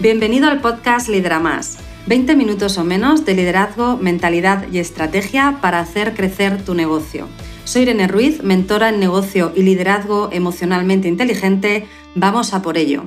Bienvenido al podcast Lidera Más. 20 minutos o menos de liderazgo, mentalidad y estrategia para hacer crecer tu negocio. Soy Irene Ruiz, mentora en negocio y liderazgo emocionalmente inteligente. Vamos a por ello.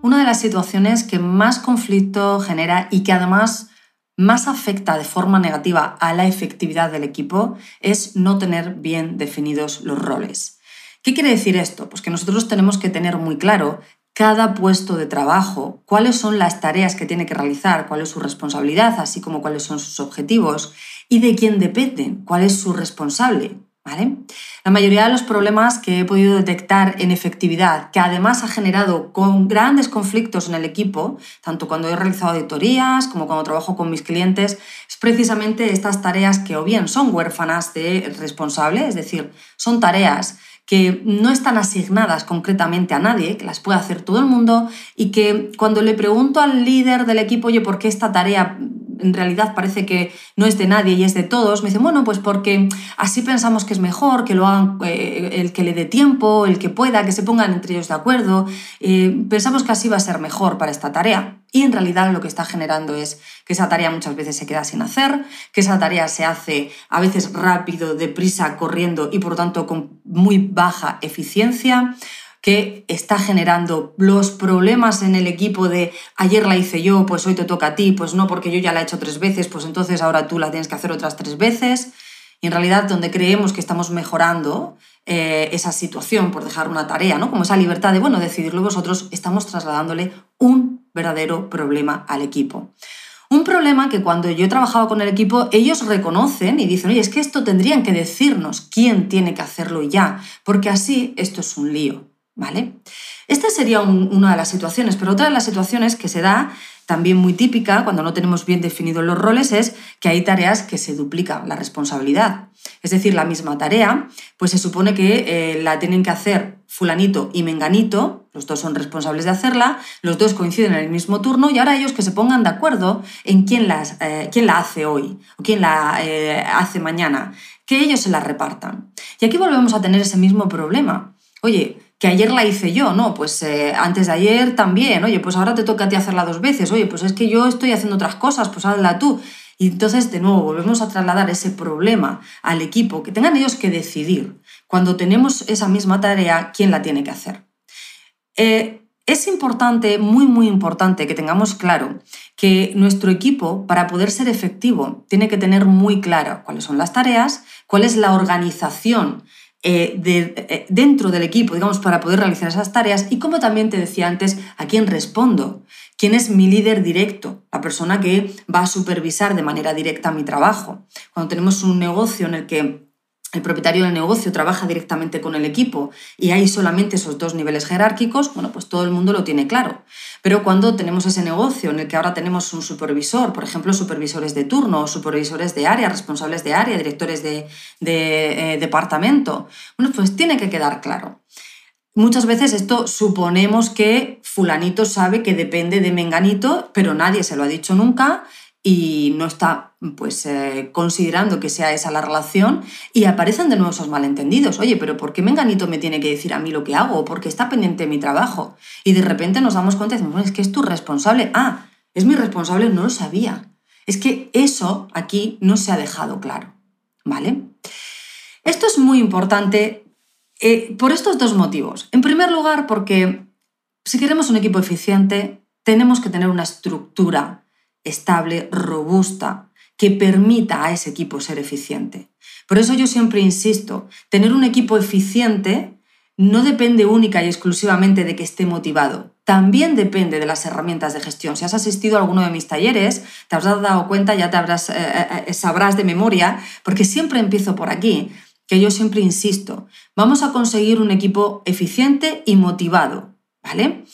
Una de las situaciones que más conflicto genera y que además más afecta de forma negativa a la efectividad del equipo es no tener bien definidos los roles. ¿Qué quiere decir esto? Pues que nosotros tenemos que tener muy claro cada puesto de trabajo, cuáles son las tareas que tiene que realizar, cuál es su responsabilidad, así como cuáles son sus objetivos y de quién dependen, cuál es su responsable. ¿Vale? La mayoría de los problemas que he podido detectar en efectividad, que además ha generado con grandes conflictos en el equipo, tanto cuando he realizado auditorías como cuando trabajo con mis clientes, es precisamente estas tareas que o bien son huérfanas de responsable, es decir, son tareas que no están asignadas concretamente a nadie, que las puede hacer todo el mundo y que cuando le pregunto al líder del equipo, oye, ¿por qué esta tarea en realidad parece que no es de nadie y es de todos, me dicen, bueno, pues porque así pensamos que es mejor, que lo hagan eh, el que le dé tiempo, el que pueda, que se pongan entre ellos de acuerdo. Eh, pensamos que así va a ser mejor para esta tarea. Y en realidad lo que está generando es que esa tarea muchas veces se queda sin hacer, que esa tarea se hace a veces rápido, deprisa, corriendo y por tanto con muy baja eficiencia que está generando los problemas en el equipo de ayer la hice yo, pues hoy te toca a ti, pues no porque yo ya la he hecho tres veces, pues entonces ahora tú la tienes que hacer otras tres veces. Y en realidad donde creemos que estamos mejorando eh, esa situación por dejar una tarea, ¿no? Como esa libertad de, bueno, decidirlo vosotros, estamos trasladándole un verdadero problema al equipo. Un problema que cuando yo he trabajado con el equipo, ellos reconocen y dicen, oye, es que esto tendrían que decirnos quién tiene que hacerlo ya, porque así esto es un lío. ¿Vale? Esta sería una de las situaciones, pero otra de las situaciones que se da, también muy típica, cuando no tenemos bien definidos los roles, es que hay tareas que se duplican la responsabilidad. Es decir, la misma tarea, pues se supone que eh, la tienen que hacer fulanito y menganito, los dos son responsables de hacerla, los dos coinciden en el mismo turno y ahora ellos que se pongan de acuerdo en quién, las, eh, quién la hace hoy o quién la eh, hace mañana, que ellos se la repartan. Y aquí volvemos a tener ese mismo problema. Oye, que ayer la hice yo, no, pues eh, antes de ayer también, oye, pues ahora te toca a ti hacerla dos veces, oye, pues es que yo estoy haciendo otras cosas, pues hazla tú. Y entonces, de nuevo, volvemos a trasladar ese problema al equipo, que tengan ellos que decidir, cuando tenemos esa misma tarea, quién la tiene que hacer. Eh, es importante, muy, muy importante, que tengamos claro que nuestro equipo, para poder ser efectivo, tiene que tener muy claro cuáles son las tareas, cuál es la organización eh, eh, dentro del equipo, digamos, para poder realizar esas tareas. Y como también te decía antes, a quién respondo, quién es mi líder directo, la persona que va a supervisar de manera directa mi trabajo. Cuando tenemos un negocio en el que el propietario del negocio trabaja directamente con el equipo y hay solamente esos dos niveles jerárquicos, bueno, pues todo el mundo lo tiene claro. Pero cuando tenemos ese negocio en el que ahora tenemos un supervisor, por ejemplo, supervisores de turno, supervisores de área, responsables de área, directores de, eh, departamento, bueno, pues tiene que quedar claro. Muchas veces esto suponemos que fulanito sabe que depende de menganito, pero nadie se lo ha dicho nunca y no está pues eh, considerando que sea esa la relación y aparecen de nuevo esos malentendidos. Oye, pero ¿por qué Menganito me tiene que decir a mí lo que hago? ¿Por qué está pendiente de mi trabajo? Y de repente nos damos cuenta y decimos, es que es tu responsable. Ah, es mi responsable, no lo sabía. Es que eso aquí no se ha dejado claro, ¿vale? Esto es muy importante eh, por estos dos motivos. En primer lugar, porque si queremos un equipo eficiente, tenemos que tener una estructura estable, robusta, que permita a ese equipo ser eficiente. Por eso yo siempre insisto, tener un equipo eficiente no depende única y exclusivamente de que esté motivado, también depende de las herramientas de gestión. Si has asistido a alguno de mis talleres, te habrás dado cuenta, ya te habrás, eh, eh, eh, sabrás de memoria, porque siempre empiezo por aquí, que yo siempre insisto, vamos a conseguir un equipo eficiente y motivado, ¿vale?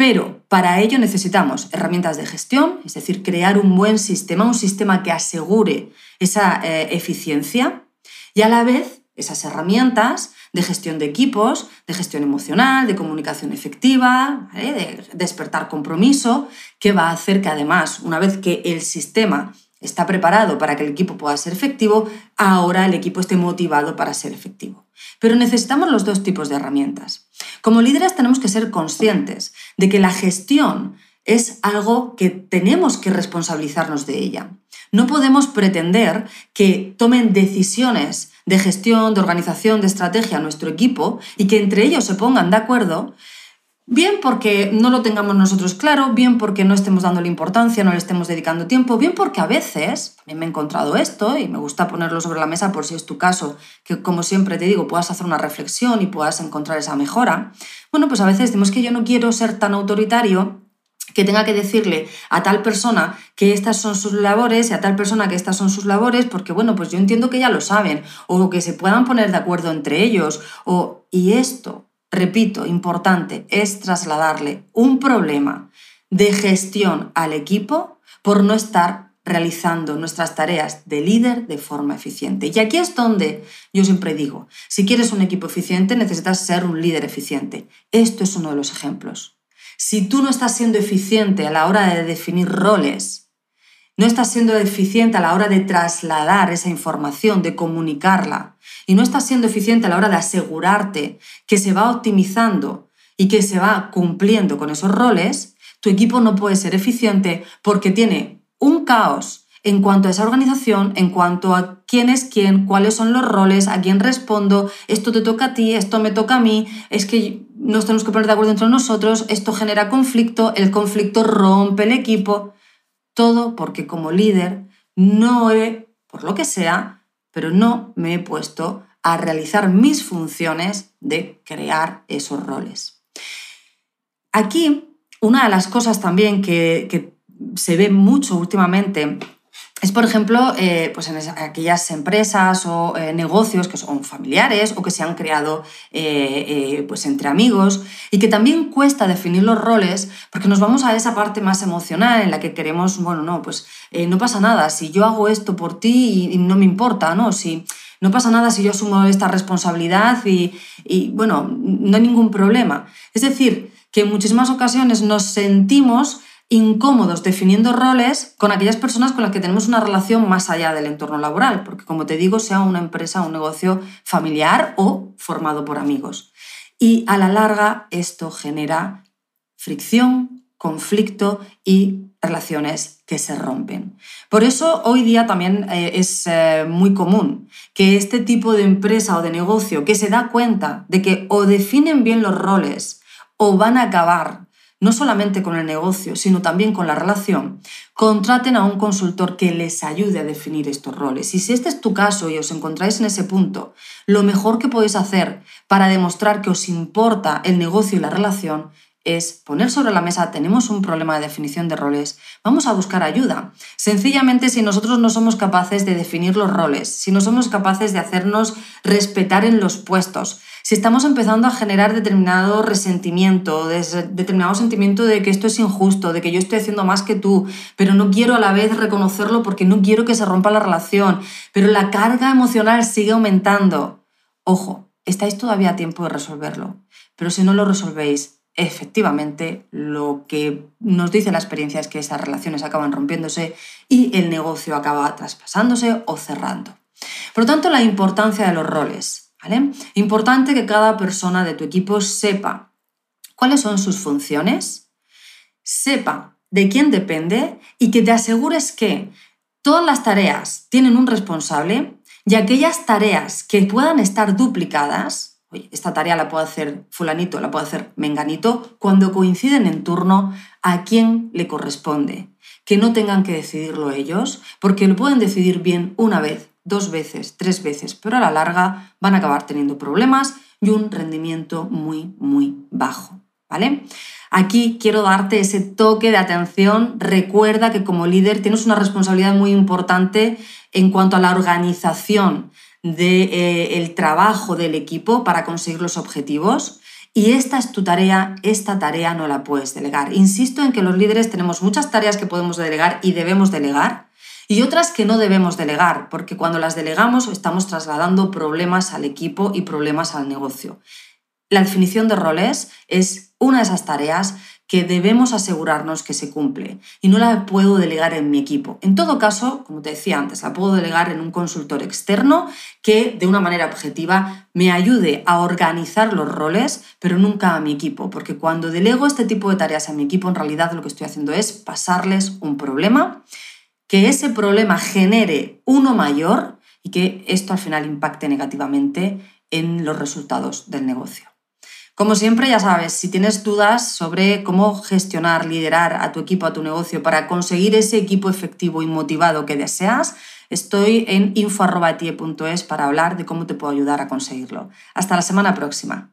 Pero para ello necesitamos herramientas de gestión, es decir, crear un buen sistema, un sistema que asegure esa eh, eficiencia y a la vez esas herramientas de gestión de equipos, de gestión emocional, de comunicación efectiva, de despertar compromiso, que va a hacer que además, una vez que el sistema está preparado para que el equipo pueda ser efectivo, ahora el equipo esté motivado para ser efectivo. Pero necesitamos los dos tipos de herramientas. Como líderes tenemos que ser conscientes de que la gestión es algo que tenemos que responsabilizarnos de ella. No podemos pretender que tomen decisiones de gestión, de organización, de estrategia a nuestro equipo y que entre ellos se pongan de acuerdo Bien porque no lo tengamos nosotros claro, bien porque no estemos dándole importancia, no le estemos dedicando tiempo, bien porque a veces, también me he encontrado esto y me gusta ponerlo sobre la mesa por si es tu caso, que como siempre te digo, puedas hacer una reflexión y puedas encontrar esa mejora. Bueno, pues a veces decimos que yo no quiero ser tan autoritario que tenga que decirle a tal persona que estas son sus labores y a tal persona que estas son sus labores, porque bueno, pues yo entiendo que ya lo saben, o que se puedan poner de acuerdo entre ellos, o y esto repito, importante, es trasladarle un problema de gestión al equipo por no estar realizando nuestras tareas de líder de forma eficiente. Y aquí es donde yo siempre digo, si quieres un equipo eficiente necesitas ser un líder eficiente. Esto es uno de los ejemplos. Si tú no estás siendo eficiente a la hora de definir roles, no estás siendo eficiente a la hora de trasladar esa información, de comunicarla, y no estás siendo eficiente a la hora de asegurarte que se va optimizando y que se va cumpliendo con esos roles, tu equipo no puede ser eficiente porque tiene un caos en cuanto a esa organización, en cuanto a quién es quién, cuáles son los roles, a quién respondo, esto te toca a ti, esto me toca a mí, es que nos tenemos que poner de acuerdo entre nosotros, esto genera conflicto, el conflicto rompe el equipo. Todo porque como líder no he, por lo que sea, pero no me he puesto a realizar mis funciones de crear esos roles. Aquí, una de las cosas también que, se ve mucho últimamente es, por ejemplo, eh, pues en aquellas empresas o eh, negocios que son familiares o que se han creado eh, pues entre amigos y que también cuesta definir los roles porque nos vamos a esa parte más emocional en la que queremos, bueno, no, pues no pasa nada, si yo hago esto por ti y, no me importa, ¿no? Si, no pasa nada si yo asumo esta responsabilidad y, y, bueno, no hay ningún problema. Es decir, que en muchísimas ocasiones nos sentimos incómodos definiendo roles con aquellas personas con las que tenemos una relación más allá del entorno laboral, porque como te digo, sea una empresa, un negocio familiar o formado por amigos. Y a la larga esto genera fricción, conflicto y relaciones que se rompen. Por eso hoy día también eh, es eh, muy común que este tipo de empresa o de negocio que se da cuenta de que o definen bien los roles o van a acabar no solamente con el negocio, sino también con la relación, contraten a un consultor que les ayude a definir estos roles. Y si este es tu caso y os encontráis en ese punto, lo mejor que podéis hacer para demostrar que os importa el negocio y la relación es poner sobre la mesa, tenemos un problema de definición de roles, vamos a buscar ayuda. Sencillamente, si nosotros no somos capaces de definir los roles, si no somos capaces de hacernos respetar en los puestos, si estamos empezando a generar determinado resentimiento, determinado sentimiento de que esto es injusto, de que yo estoy haciendo más que tú, pero no quiero a la vez reconocerlo porque no quiero que se rompa la relación, pero la carga emocional sigue aumentando. Ojo, estáis todavía a tiempo de resolverlo, pero si no lo resolvéis, efectivamente lo que nos dice la experiencia es que esas relaciones acaban rompiéndose y el negocio acaba traspasándose o cerrando. Por lo tanto, la importancia de los roles. Importante que cada persona de tu equipo sepa cuáles son sus funciones, sepa de quién depende y que te asegures que todas las tareas tienen un responsable y aquellas tareas que puedan estar duplicadas, esta tarea la puede hacer fulanito, la puede hacer menganito, cuando coinciden en turno, a quién le corresponde. Que no tengan que decidirlo ellos, porque lo pueden decidir bien una vez dos veces, tres veces, pero a la larga van a acabar teniendo problemas y un rendimiento muy, muy bajo. ¿Vale? Aquí quiero darte ese toque de atención. Recuerda que como líder tienes una responsabilidad muy importante en cuanto a la organización del de, eh, trabajo del equipo para conseguir los objetivos. Y esta es tu tarea, esta tarea no la puedes delegar. Insisto en que los líderes tenemos muchas tareas que podemos delegar y debemos delegar, y otras que no debemos delegar, porque cuando las delegamos estamos trasladando problemas al equipo y problemas al negocio. La definición de roles es una de esas tareas que debemos asegurarnos que se cumple y no la puedo delegar en mi equipo. En todo caso, como te decía antes, la puedo delegar en un consultor externo que de una manera objetiva me ayude a organizar los roles, pero nunca a mi equipo, porque cuando delego este tipo de tareas a mi equipo, en realidad lo que estoy haciendo es pasarles un problema, que ese problema genere uno mayor y que esto al final impacte negativamente en los resultados del negocio. Como siempre, ya sabes, si tienes dudas sobre cómo gestionar, liderar a tu equipo, a tu negocio para conseguir ese equipo efectivo y motivado que deseas, estoy en info.tie.es para hablar de cómo te puedo ayudar a conseguirlo. Hasta la semana próxima.